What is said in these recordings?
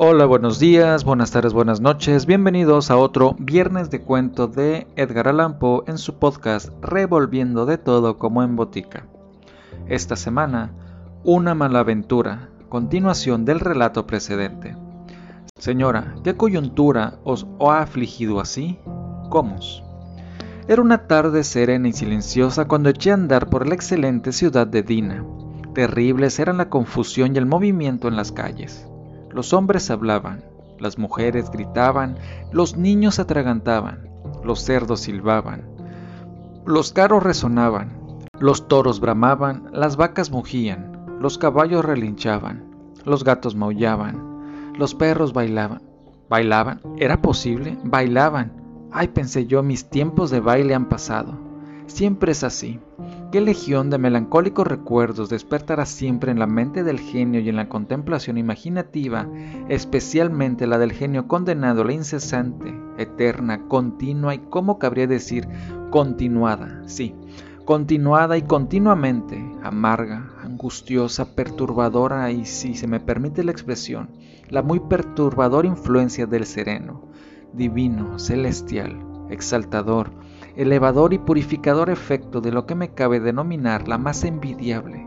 Hola, buenos días, buenas tardes, buenas noches. Bienvenidos a otro Viernes de Cuento de Edgar Allan Poe en su podcast Revolviendo de todo como en botica. Esta semana, una mala aventura, continuación del relato precedente. Señora, ¿qué coyuntura os ha afligido así? ¿Cómo? Era una tarde serena y silenciosa cuando eché a andar por la excelente ciudad de Dina. Terribles eran la confusión y el movimiento en las calles. Los hombres hablaban, las mujeres gritaban, los niños atragantaban, los cerdos silbaban, los carros resonaban, los toros bramaban, las vacas mugían, los caballos relinchaban, los gatos maullaban, los perros bailaban. ¿Bailaban? ¿Era posible? Bailaban. Ay, pensé yo, mis tiempos de baile han pasado. Siempre es así. ¿Qué legión de melancólicos recuerdos despertará siempre en la mente del genio y en la contemplación imaginativa, especialmente la del genio condenado a la incesante, eterna, continua y, ¿cómo cabría decir, continuada? Sí, continuada y continuamente, amarga, angustiosa, perturbadora y, si se me permite la expresión, la muy perturbadora influencia del sereno, divino, celestial, exaltador, elevador y purificador efecto de lo que me cabe denominar la más envidiable,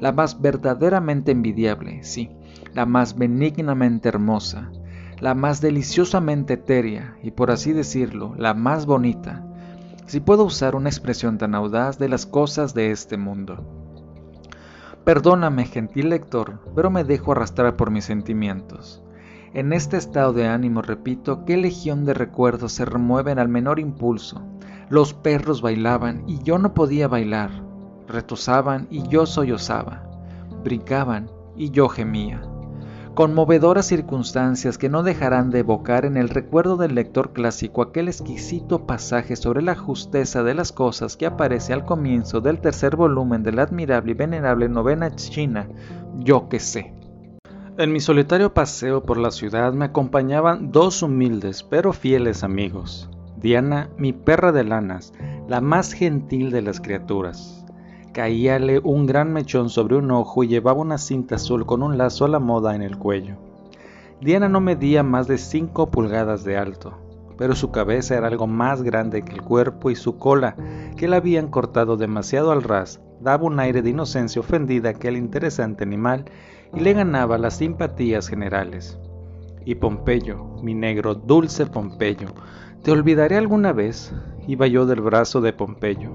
la más verdaderamente envidiable, sí, la más benignamente hermosa, la más deliciosamente etérea y por así decirlo, la más bonita, si puedo usar una expresión tan audaz de las cosas de este mundo. Perdóname, gentil lector, pero me dejo arrastrar por mis sentimientos. En este estado de ánimo, repito, qué legión de recuerdos se remueven al menor impulso, los perros bailaban y yo no podía bailar. Retosaban y yo sollozaba. Brincaban y yo gemía. Conmovedoras circunstancias que no dejarán de evocar en el recuerdo del lector clásico aquel exquisito pasaje sobre la justeza de las cosas que aparece al comienzo del tercer volumen de la admirable y venerable novena china, Yo que sé. En mi solitario paseo por la ciudad me acompañaban dos humildes pero fieles amigos, Diana, mi perra de lanas, la más gentil de las criaturas. Caíale un gran mechón sobre un ojo y llevaba una cinta azul con un lazo a la moda en el cuello. Diana no medía más de cinco pulgadas de alto, pero su cabeza era algo más grande que el cuerpo y su cola, que la habían cortado demasiado al ras, daba un aire de inocencia ofendida a aquel interesante animal y le ganaba las simpatías generales. Y Pompeyo, mi negro, dulce Pompeyo, ¿Te olvidaré alguna vez? Iba yo del brazo de Pompeyo.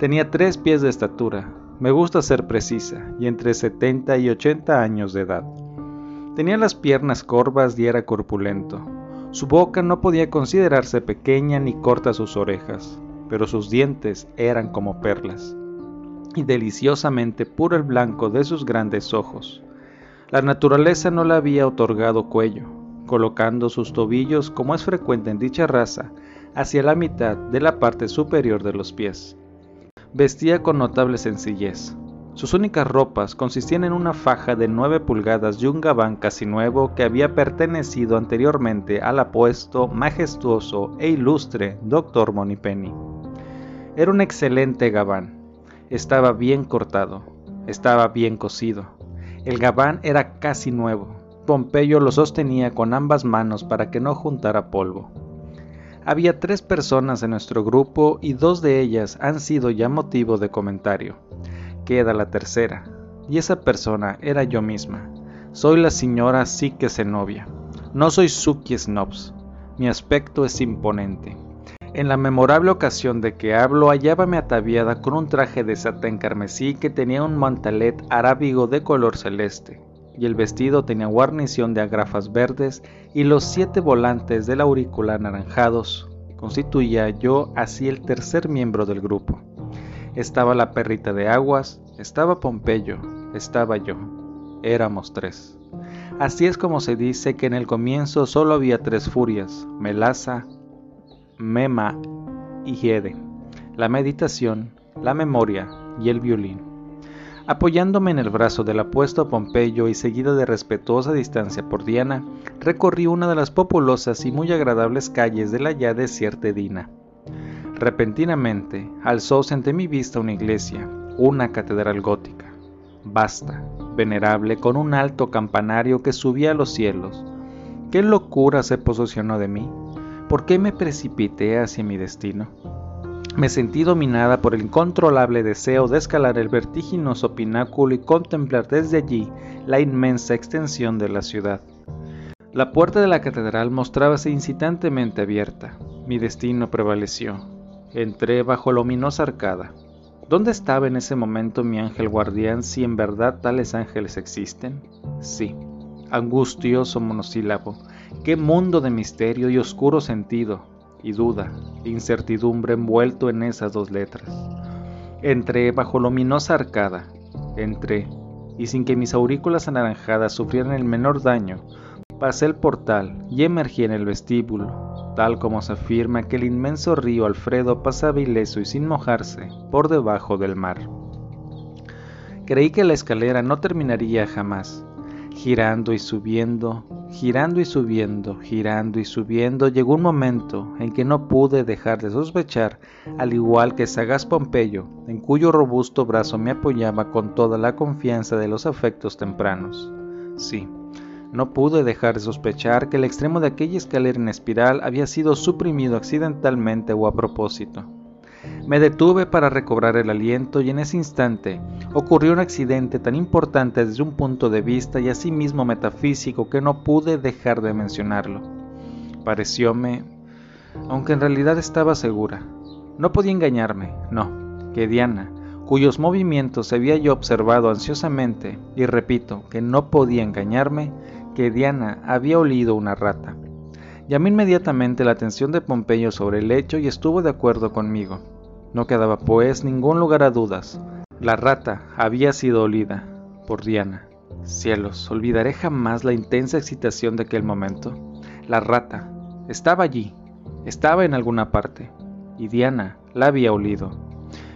Tenía tres pies de estatura, me gusta ser precisa, y entre 70 y 80 años de edad. Tenía las piernas corvas y era corpulento. Su boca no podía considerarse pequeña ni corta sus orejas, pero sus dientes eran como perlas, y deliciosamente puro el blanco de sus grandes ojos. La naturaleza no le había otorgado cuello, colocando sus tobillos, como es frecuente en dicha raza, hacia la mitad de la parte superior de los pies. Vestía con notable sencillez. Sus únicas ropas consistían en una faja de 9 pulgadas y un gabán casi nuevo que había pertenecido anteriormente al apuesto, majestuoso e ilustre Dr. Monipenny. Era un excelente gabán. Estaba bien cortado, estaba bien cosido. El gabán era casi nuevo, Pompeyo lo sostenía con ambas manos para que no juntara polvo. Había tres personas en nuestro grupo y dos de ellas han sido ya motivo de comentario. Queda la tercera, y esa persona era yo misma. Soy la señora Sique Zenobia. No soy Suki Snobs. Mi aspecto es imponente. En la memorable ocasión de que hablo, hallábame ataviada con un traje de satén carmesí que tenía un mantalet arábigo de color celeste y el vestido tenía guarnición de agrafas verdes y los siete volantes del auricular anaranjados. Constituía yo así el tercer miembro del grupo. Estaba la perrita de aguas, estaba Pompeyo, estaba yo. Éramos tres. Así es como se dice que en el comienzo solo había tres furias, Melaza, Mema y Giede, la meditación, la memoria y el violín. Apoyándome en el brazo del apuesto Pompeyo y seguido de respetuosa distancia por Diana, recorrí una de las populosas y muy agradables calles de la ya desierta Edina. Repentinamente alzóse ante mi vista una iglesia, una catedral gótica, vasta, venerable, con un alto campanario que subía a los cielos. ¿Qué locura se posesionó de mí? ¿Por qué me precipité hacia mi destino? Me sentí dominada por el incontrolable deseo de escalar el vertiginoso pináculo y contemplar desde allí la inmensa extensión de la ciudad. La puerta de la catedral mostrábase incitantemente abierta. Mi destino prevaleció. Entré bajo la ominosa arcada. ¿Dónde estaba en ese momento mi ángel guardián si en verdad tales ángeles existen? Sí, angustioso monosílabo, qué mundo de misterio y oscuro sentido, y duda, incertidumbre envuelto en esas dos letras. Entré bajo la ominosa arcada, entré, y sin que mis aurículas anaranjadas sufrieran el menor daño, pasé el portal y emergí en el vestíbulo, tal como se afirma que el inmenso río Alfredo pasaba ileso y sin mojarse por debajo del mar. Creí que la escalera no terminaría jamás. Girando y subiendo, girando y subiendo, girando y subiendo, llegó un momento en que no pude dejar de sospechar, al igual que sagaz Pompeyo, en cuyo robusto brazo me apoyaba con toda la confianza de los afectos tempranos. Sí, no pude dejar de sospechar que el extremo de aquella escalera en espiral había sido suprimido accidentalmente o a propósito. Me detuve para recobrar el aliento y en ese instante ocurrió un accidente tan importante desde un punto de vista y asimismo metafísico que no pude dejar de mencionarlo. Parecióme, aunque en realidad estaba segura, no podía engañarme, no, que Diana, cuyos movimientos había yo observado ansiosamente, y repito que no podía engañarme, que Diana había olido una rata. Llamé inmediatamente la atención de Pompeyo sobre el hecho y estuvo de acuerdo conmigo. No quedaba pues ningún lugar a dudas. La rata había sido olida por Diana. Cielos, olvidaré jamás la intensa excitación de aquel momento. La rata estaba allí, estaba en alguna parte, y Diana la había olido,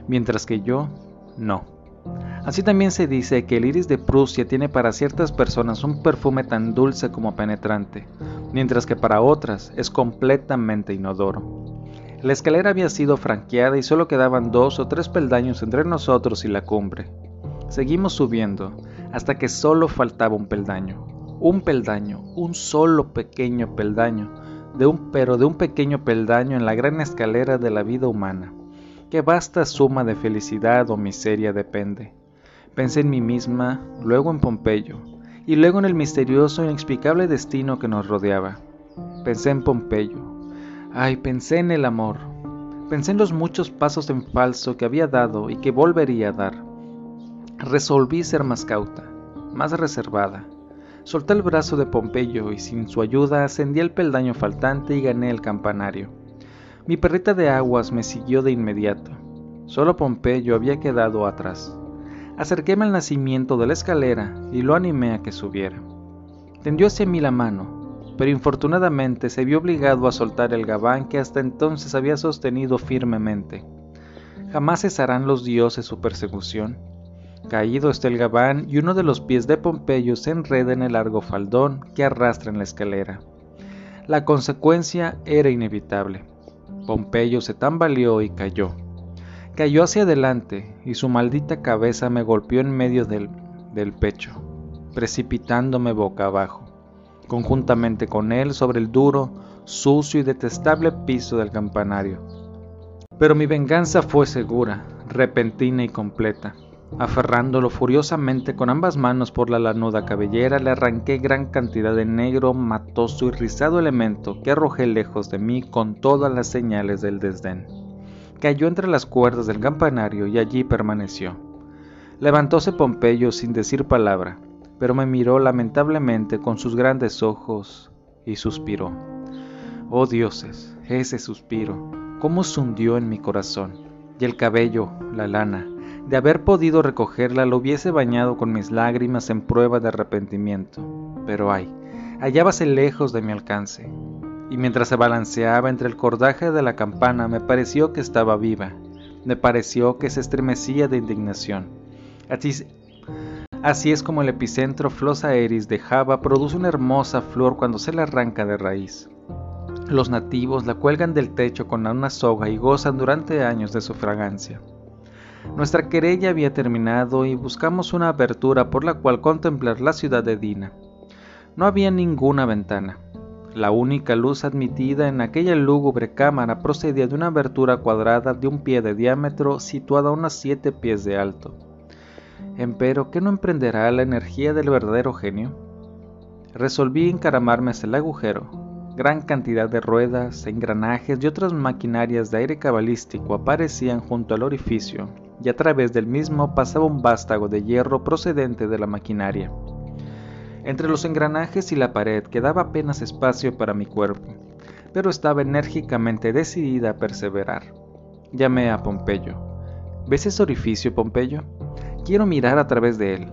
mientras que yo no. Así también se dice que el iris de Prusia tiene para ciertas personas un perfume tan dulce como penetrante, mientras que para otras es completamente inodoro. La escalera había sido franqueada y solo quedaban dos o tres peldaños entre nosotros y la cumbre. Seguimos subiendo hasta que solo faltaba un peldaño. Un peldaño, un solo pequeño peldaño, de un, pero de un pequeño peldaño en la gran escalera de la vida humana. Qué vasta suma de felicidad o miseria depende. Pensé en mí misma, luego en Pompeyo, y luego en el misterioso e inexplicable destino que nos rodeaba. Pensé en Pompeyo. Ay, pensé en el amor. Pensé en los muchos pasos en falso que había dado y que volvería a dar. Resolví ser más cauta, más reservada. Solté el brazo de Pompeyo y sin su ayuda ascendí el peldaño faltante y gané el campanario. Mi perrita de aguas me siguió de inmediato. Solo Pompeyo había quedado atrás. Acerquéme al nacimiento de la escalera y lo animé a que subiera. Tendió hacia mí la mano, pero infortunadamente se vio obligado a soltar el gabán que hasta entonces había sostenido firmemente. Jamás cesarán los dioses su persecución. Caído está el gabán y uno de los pies de Pompeyo se enreda en el largo faldón que arrastra en la escalera. La consecuencia era inevitable. Pompeyo se tambaleó y cayó. Cayó hacia adelante y su maldita cabeza me golpeó en medio del, del pecho, precipitándome boca abajo, conjuntamente con él sobre el duro, sucio y detestable piso del campanario. Pero mi venganza fue segura, repentina y completa. Aferrándolo furiosamente con ambas manos por la lanuda cabellera, le arranqué gran cantidad de negro, matoso y rizado elemento que arrojé lejos de mí con todas las señales del desdén cayó entre las cuerdas del campanario y allí permaneció. Levantóse Pompeyo sin decir palabra, pero me miró lamentablemente con sus grandes ojos y suspiró. Oh dioses, ese suspiro, cómo se hundió en mi corazón, y el cabello, la lana, de haber podido recogerla lo hubiese bañado con mis lágrimas en prueba de arrepentimiento. Pero ay, hallábase lejos de mi alcance, y mientras se balanceaba entre el cordaje de la campana me pareció que estaba viva, me pareció que se estremecía de indignación. Así, así es como el epicentro Flosa eris de Java produce una hermosa flor cuando se la arranca de raíz. Los nativos la cuelgan del techo con una soga y gozan durante años de su fragancia. Nuestra querella había terminado y buscamos una abertura por la cual contemplar la ciudad de Dina. No había ninguna ventana, La única luz admitida en aquella lúgubre cámara procedía de una abertura cuadrada de un pie de diámetro situada a unos siete pies de alto. Empero, ¿qué no emprenderá la energía del verdadero genio? Resolví encaramarme hacia el agujero. Gran cantidad de ruedas, engranajes y otras maquinarias de aire cabalístico aparecían junto al orificio, y a través del mismo pasaba un vástago de hierro procedente de la maquinaria. Entre los engranajes y la pared quedaba apenas espacio para mi cuerpo, pero estaba enérgicamente decidida a perseverar. Llamé a Pompeyo. ¿Ves ese orificio, Pompeyo? Quiero mirar a través de él.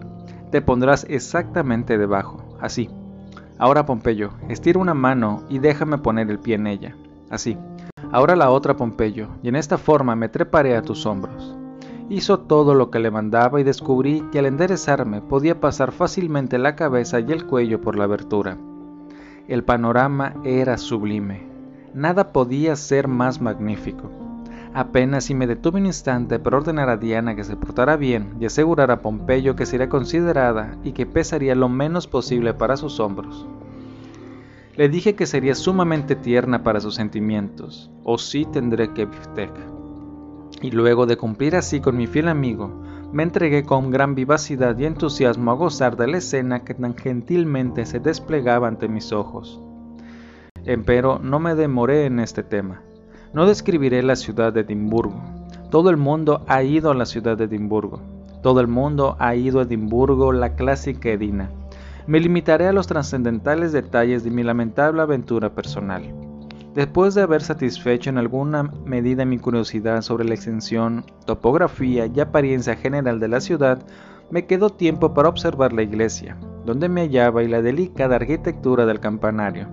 Te pondrás exactamente debajo, así. Ahora, Pompeyo, estira una mano y déjame poner el pie en ella, así. Ahora la otra, Pompeyo, y en esta forma me treparé a tus hombros. Hizo todo lo que le mandaba y descubrí que al enderezarme podía pasar fácilmente la cabeza y el cuello por la abertura. El panorama era sublime. Nada podía ser más magnífico. Apenas si me detuve un instante para ordenar a Diana que se portara bien y asegurar a Pompeyo que sería considerada y que pesaría lo menos posible para sus hombros. Le dije que sería sumamente tierna para sus sentimientos, o sí tendré que biftec y luego de cumplir así con mi fiel amigo, me entregué con gran vivacidad y entusiasmo a gozar de la escena que tan gentilmente se desplegaba ante mis ojos. Empero no me demoré en este tema. No describiré la ciudad de Edimburgo. Todo el mundo ha ido a la ciudad de Edimburgo. Todo el mundo ha ido a Edimburgo, la clásica Edina. Me limitaré a los trascendentales detalles de mi lamentable aventura personal. Después de haber satisfecho en alguna medida mi curiosidad sobre la extensión, topografía y apariencia general de la ciudad, me quedó tiempo para observar la iglesia, donde me hallaba y la delicada arquitectura del campanario.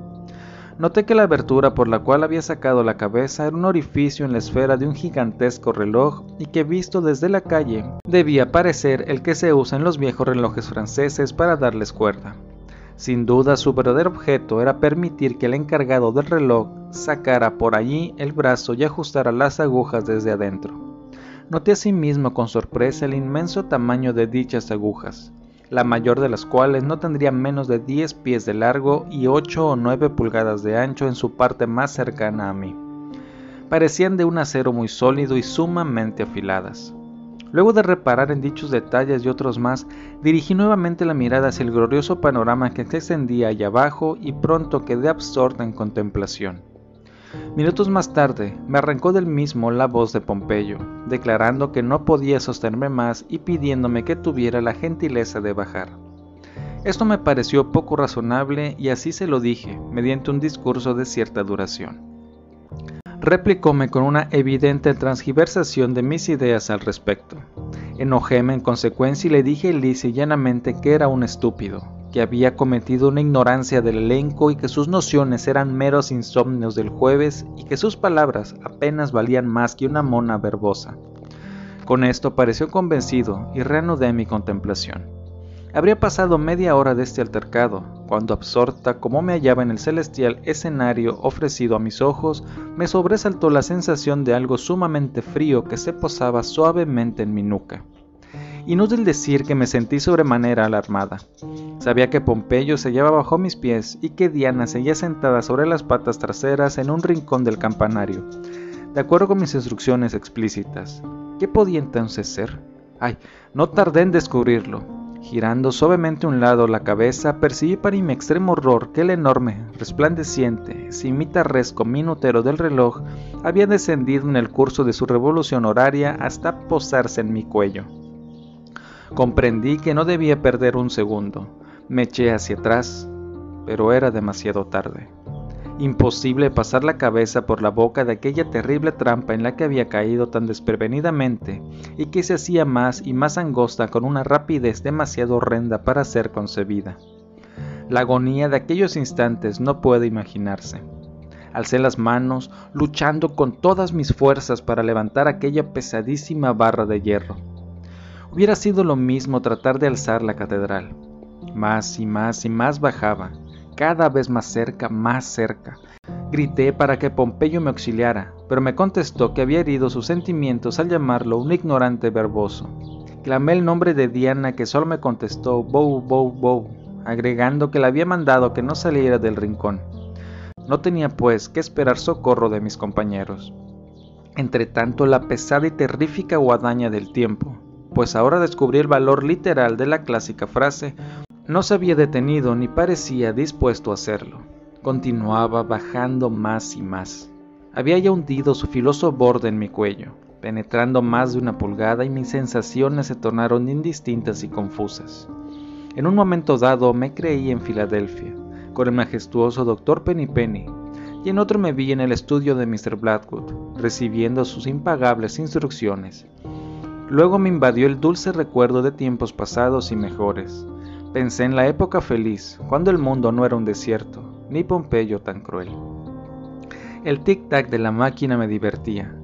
Noté que la abertura por la cual había sacado la cabeza era un orificio en la esfera de un gigantesco reloj y que visto desde la calle debía parecer el que se usa en los viejos relojes franceses para darles cuerda. Sin duda su verdadero objeto era permitir que el encargado del reloj sacara por allí el brazo y ajustara las agujas desde adentro. Noté asimismo con sorpresa el inmenso tamaño de dichas agujas, la mayor de las cuales no tendría menos de 10 pies de largo y 8 o 9 pulgadas de ancho en su parte más cercana a mí. Parecían de un acero muy sólido y sumamente afiladas. Luego de reparar en dichos detalles y otros más, dirigí nuevamente la mirada hacia el glorioso panorama que se extendía allá abajo y pronto quedé absorta en contemplación. Minutos más tarde me arrancó del mismo la voz de Pompeyo, declarando que no podía sostenerme más y pidiéndome que tuviera la gentileza de bajar. Esto me pareció poco razonable y así se lo dije, mediante un discurso de cierta duración replicóme con una evidente transgiversación de mis ideas al respecto. Enojóme en consecuencia y le dije lisa y llanamente que era un estúpido, que había cometido una ignorancia del elenco y que sus nociones eran meros insomnios del jueves y que sus palabras apenas valían más que una mona verbosa. Con esto pareció convencido y reanudé mi contemplación. Habría pasado media hora de este altercado, cuando absorta como me hallaba en el celestial escenario ofrecido a mis ojos, me sobresaltó la sensación de algo sumamente frío que se posaba suavemente en mi nuca. Inútil decir que me sentí sobremanera alarmada. Sabía que Pompeyo se hallaba bajo mis pies y que Diana seguía sentada sobre las patas traseras en un rincón del campanario, de acuerdo con mis instrucciones explícitas. ¿Qué podía entonces ser? Ay, no tardé en descubrirlo. Girando suavemente a un lado la cabeza, percibí para mi extremo horror que el enorme, resplandeciente, cimitarresco minutero del reloj había descendido en el curso de su revolución horaria hasta posarse en mi cuello. Comprendí que no debía perder un segundo. Me eché hacia atrás, pero era demasiado tarde. Imposible pasar la cabeza por la boca de aquella terrible trampa en la que había caído tan desprevenidamente y que se hacía más y más angosta con una rapidez demasiado horrenda para ser concebida. La agonía de aquellos instantes no puede imaginarse. Alcé las manos, luchando con todas mis fuerzas para levantar aquella pesadísima barra de hierro. Hubiera sido lo mismo tratar de alzar la catedral. Más y más y más bajaba, cada vez más cerca, más cerca. Grité para que Pompeyo me auxiliara, pero me contestó que había herido sus sentimientos al llamarlo un ignorante verboso. Clamé el nombre de Diana que solo me contestó Bow, Bow, Bow, agregando que le había mandado que no saliera del rincón. No tenía, pues, que esperar socorro de mis compañeros. Entre tanto, la pesada y terrífica guadaña del tiempo, pues ahora descubrí el valor literal de la clásica frase, no se había detenido ni parecía dispuesto a hacerlo. Continuaba bajando más y más. Había ya hundido su filoso borde en mi cuello, penetrando más de una pulgada y mis sensaciones se tornaron indistintas y confusas. En un momento dado me creí en Filadelfia, con el majestuoso doctor Penny y en otro me vi en el estudio de Mr. Blackwood, recibiendo sus impagables instrucciones. Luego me invadió el dulce recuerdo de tiempos pasados y mejores. Pensé en la época feliz, cuando el mundo no era un desierto, ni Pompeyo tan cruel. El tic-tac de la máquina me divertía.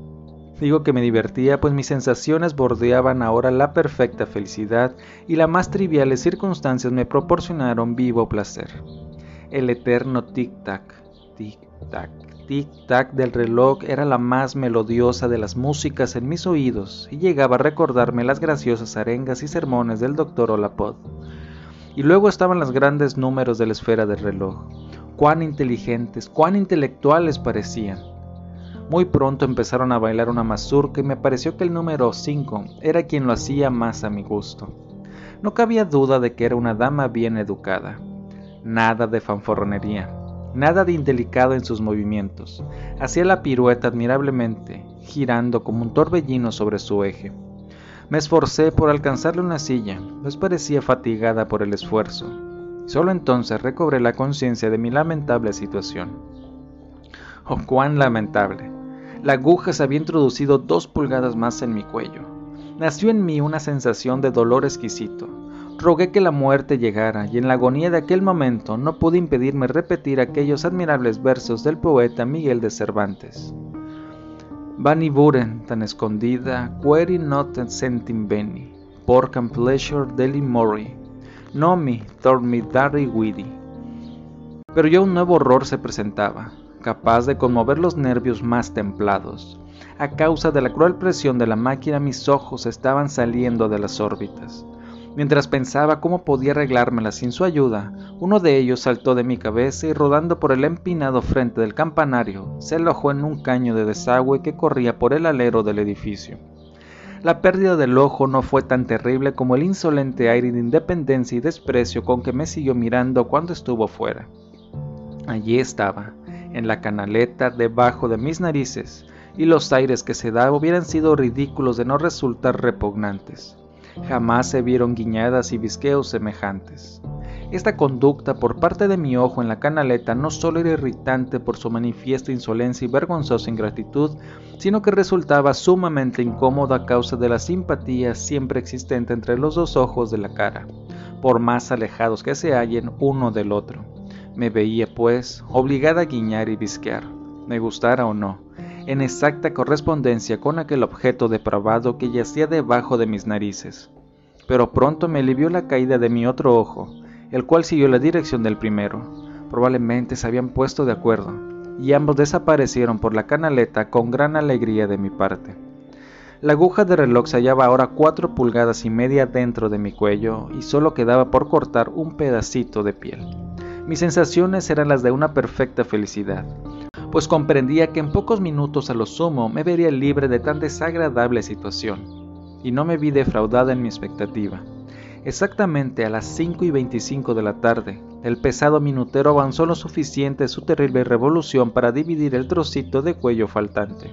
Digo que me divertía pues mis sensaciones bordeaban ahora la perfecta felicidad y las más triviales circunstancias me proporcionaron vivo placer. El eterno tic-tac, tic-tac, tic-tac del reloj era la más melodiosa de las músicas en mis oídos y llegaba a recordarme las graciosas arengas y sermones del doctor Olapod. Y luego estaban los grandes números de la esfera del reloj. Cuán inteligentes, cuán intelectuales parecían. Muy pronto empezaron a bailar una mazurca y me pareció que el número 5 era quien lo hacía más a mi gusto. No cabía duda de que era una dama bien educada. Nada de fanforronería, nada de indelicado en sus movimientos. Hacía la pirueta admirablemente, girando como un torbellino sobre su eje. Me esforcé por alcanzarle una silla, pues parecía fatigada por el esfuerzo. Solo entonces recobré la conciencia de mi lamentable situación. Oh, cuán lamentable. La aguja se había introducido dos pulgadas más en mi cuello. Nació en mí una sensación de dolor exquisito. Rogué que la muerte llegara y en la agonía de aquel momento no pude impedirme repetir aquellos admirables versos del poeta Miguel de Cervantes. Vani buren tan escondida, queri not sentim beni, porcam pleasure deli mori, nomi mi dari widi. Pero ya un nuevo horror se presentaba, capaz de conmover los nervios más templados. A causa de la cruel presión de la máquina mis ojos estaban saliendo de las órbitas. Mientras pensaba cómo podía arreglármela sin su ayuda, uno de ellos saltó de mi cabeza y rodando por el empinado frente del campanario, se alojó en un caño de desagüe que corría por el alero del edificio. La pérdida del ojo no fue tan terrible como el insolente aire de independencia y desprecio con que me siguió mirando cuando estuvo fuera. Allí estaba, en la canaleta debajo de mis narices, y los aires que se daba hubieran sido ridículos de no resultar repugnantes. Jamás se vieron guiñadas y visqueos semejantes. Esta conducta por parte de mi ojo en la canaleta no solo era irritante por su manifiesta insolencia y vergonzosa ingratitud, sino que resultaba sumamente incómoda a causa de la simpatía siempre existente entre los dos ojos de la cara, por más alejados que se hallen uno del otro. Me veía, pues, obligada a guiñar y visquear, me gustara o no, en exacta correspondencia con aquel objeto depravado que yacía debajo de mis narices. Pero pronto me alivió la caída de mi otro ojo, el cual siguió la dirección del primero. Probablemente se habían puesto de acuerdo, y ambos desaparecieron por la canaleta con gran alegría de mi parte. La aguja de reloj se hallaba ahora cuatro pulgadas y media dentro de mi cuello y solo quedaba por cortar un pedacito de piel. Mis sensaciones eran las de una perfecta felicidad, pues comprendía que en pocos minutos a lo sumo me vería libre de tan desagradable situación, y no me vi defraudada en mi expectativa. Exactamente a las 5 y 25 de la tarde, el pesado minutero avanzó lo suficiente su terrible revolución para dividir el trocito de cuello faltante.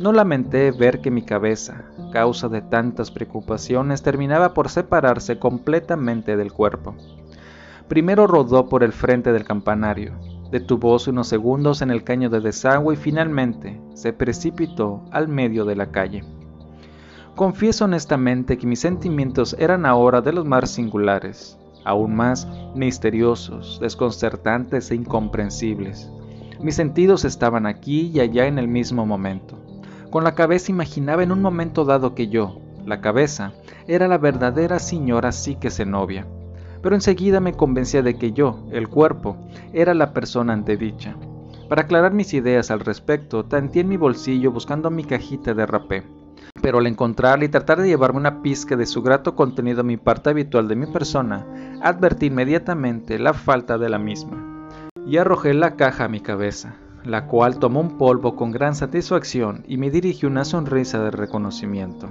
No lamenté ver que mi cabeza, causa de tantas preocupaciones, terminaba por separarse completamente del cuerpo. Primero rodó por el frente del campanario, Detuvóse unos segundos en el caño de desagüe y finalmente se precipitó al medio de la calle. Confieso honestamente que mis sentimientos eran ahora de los más singulares, aún más misteriosos, desconcertantes e incomprensibles. Mis sentidos estaban aquí y allá en el mismo momento. Con la cabeza imaginaba en un momento dado que yo, la cabeza, era la verdadera señora Psique Zenobia pero enseguida me convencía de que yo, el cuerpo, era la persona antedicha. Para aclarar mis ideas al respecto, tanteé en mi bolsillo buscando mi cajita de rapé, pero al encontrarla y tratar de llevarme una pizca de su grato contenido a mi parte habitual de mi persona, advertí inmediatamente la falta de la misma. y arrojé la caja a mi cabeza, la cual tomó un polvo con gran satisfacción y me dirigió una sonrisa de reconocimiento.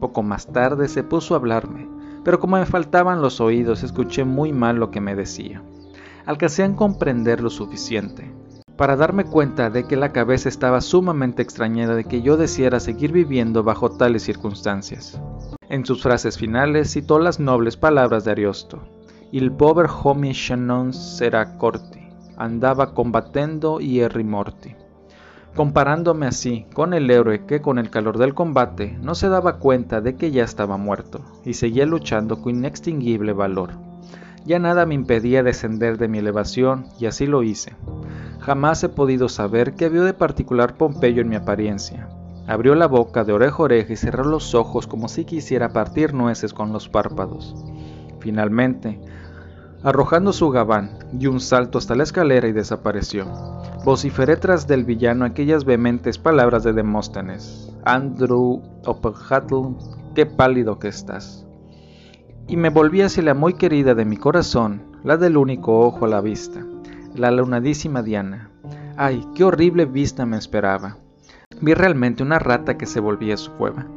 Poco más tarde se puso a hablarme, pero como me faltaban los oídos escuché muy mal lo que me decía. Alcancé a comprender lo suficiente para darme cuenta de que la cabeza estaba sumamente extrañada de que yo deseara seguir viviendo bajo tales circunstancias. En sus frases finales citó las nobles palabras de Ariosto, Il pover homi non será corti andaba combatiendo hierri morti. Comparándome así con el héroe que con el calor del combate no se daba cuenta de que ya estaba muerto y seguía luchando con inextinguible valor. Ya nada me impedía descender de mi elevación y así lo hice. Jamás he podido saber qué vio de particular Pompeyo en mi apariencia. Abrió la boca de oreja a oreja y cerró los ojos como si quisiera partir nueces con los párpados. Finalmente, arrojando su gabán, dio un salto hasta la escalera y desapareció. Vociferé tras del villano aquellas vehementes palabras de Demóstenes. Andrew Oppenhatl, qué pálido que estás. Y me volví hacia la muy querida de mi corazón, la del único ojo a la vista, la lunadísima Diana. Ay, qué horrible vista me esperaba. Vi realmente una rata que se volvía a su cueva.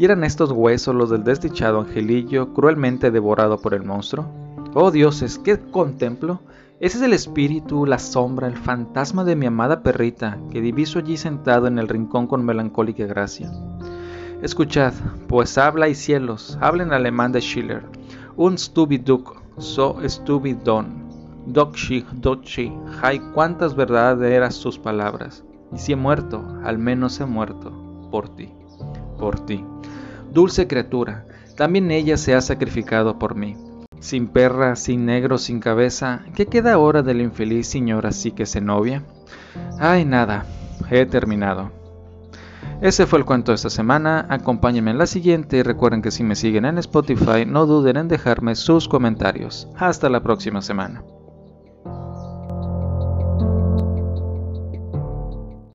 ¿Y eran estos huesos los del desdichado angelillo cruelmente devorado por el monstruo? Oh dioses, ¿qué contemplo? Ese es el espíritu, la sombra, el fantasma de mi amada perrita, que diviso allí sentado en el rincón con melancólica gracia. Escuchad, pues habla y cielos, habla en alemán de Schiller. Un stubiduk, so stubidon, dokshi, dochi, hay cuántas verdaderas sus palabras. Y si he muerto, al menos he muerto, por ti, por ti. Dulce criatura, también ella se ha sacrificado por mí. Sin perra, sin negro, sin cabeza, ¿qué queda ahora de la infeliz señora sí que se novia? Ay, nada, he terminado. Ese fue el cuento de esta semana, acompáñenme en la siguiente y recuerden que si me siguen en Spotify no duden en dejarme sus comentarios. Hasta la próxima semana.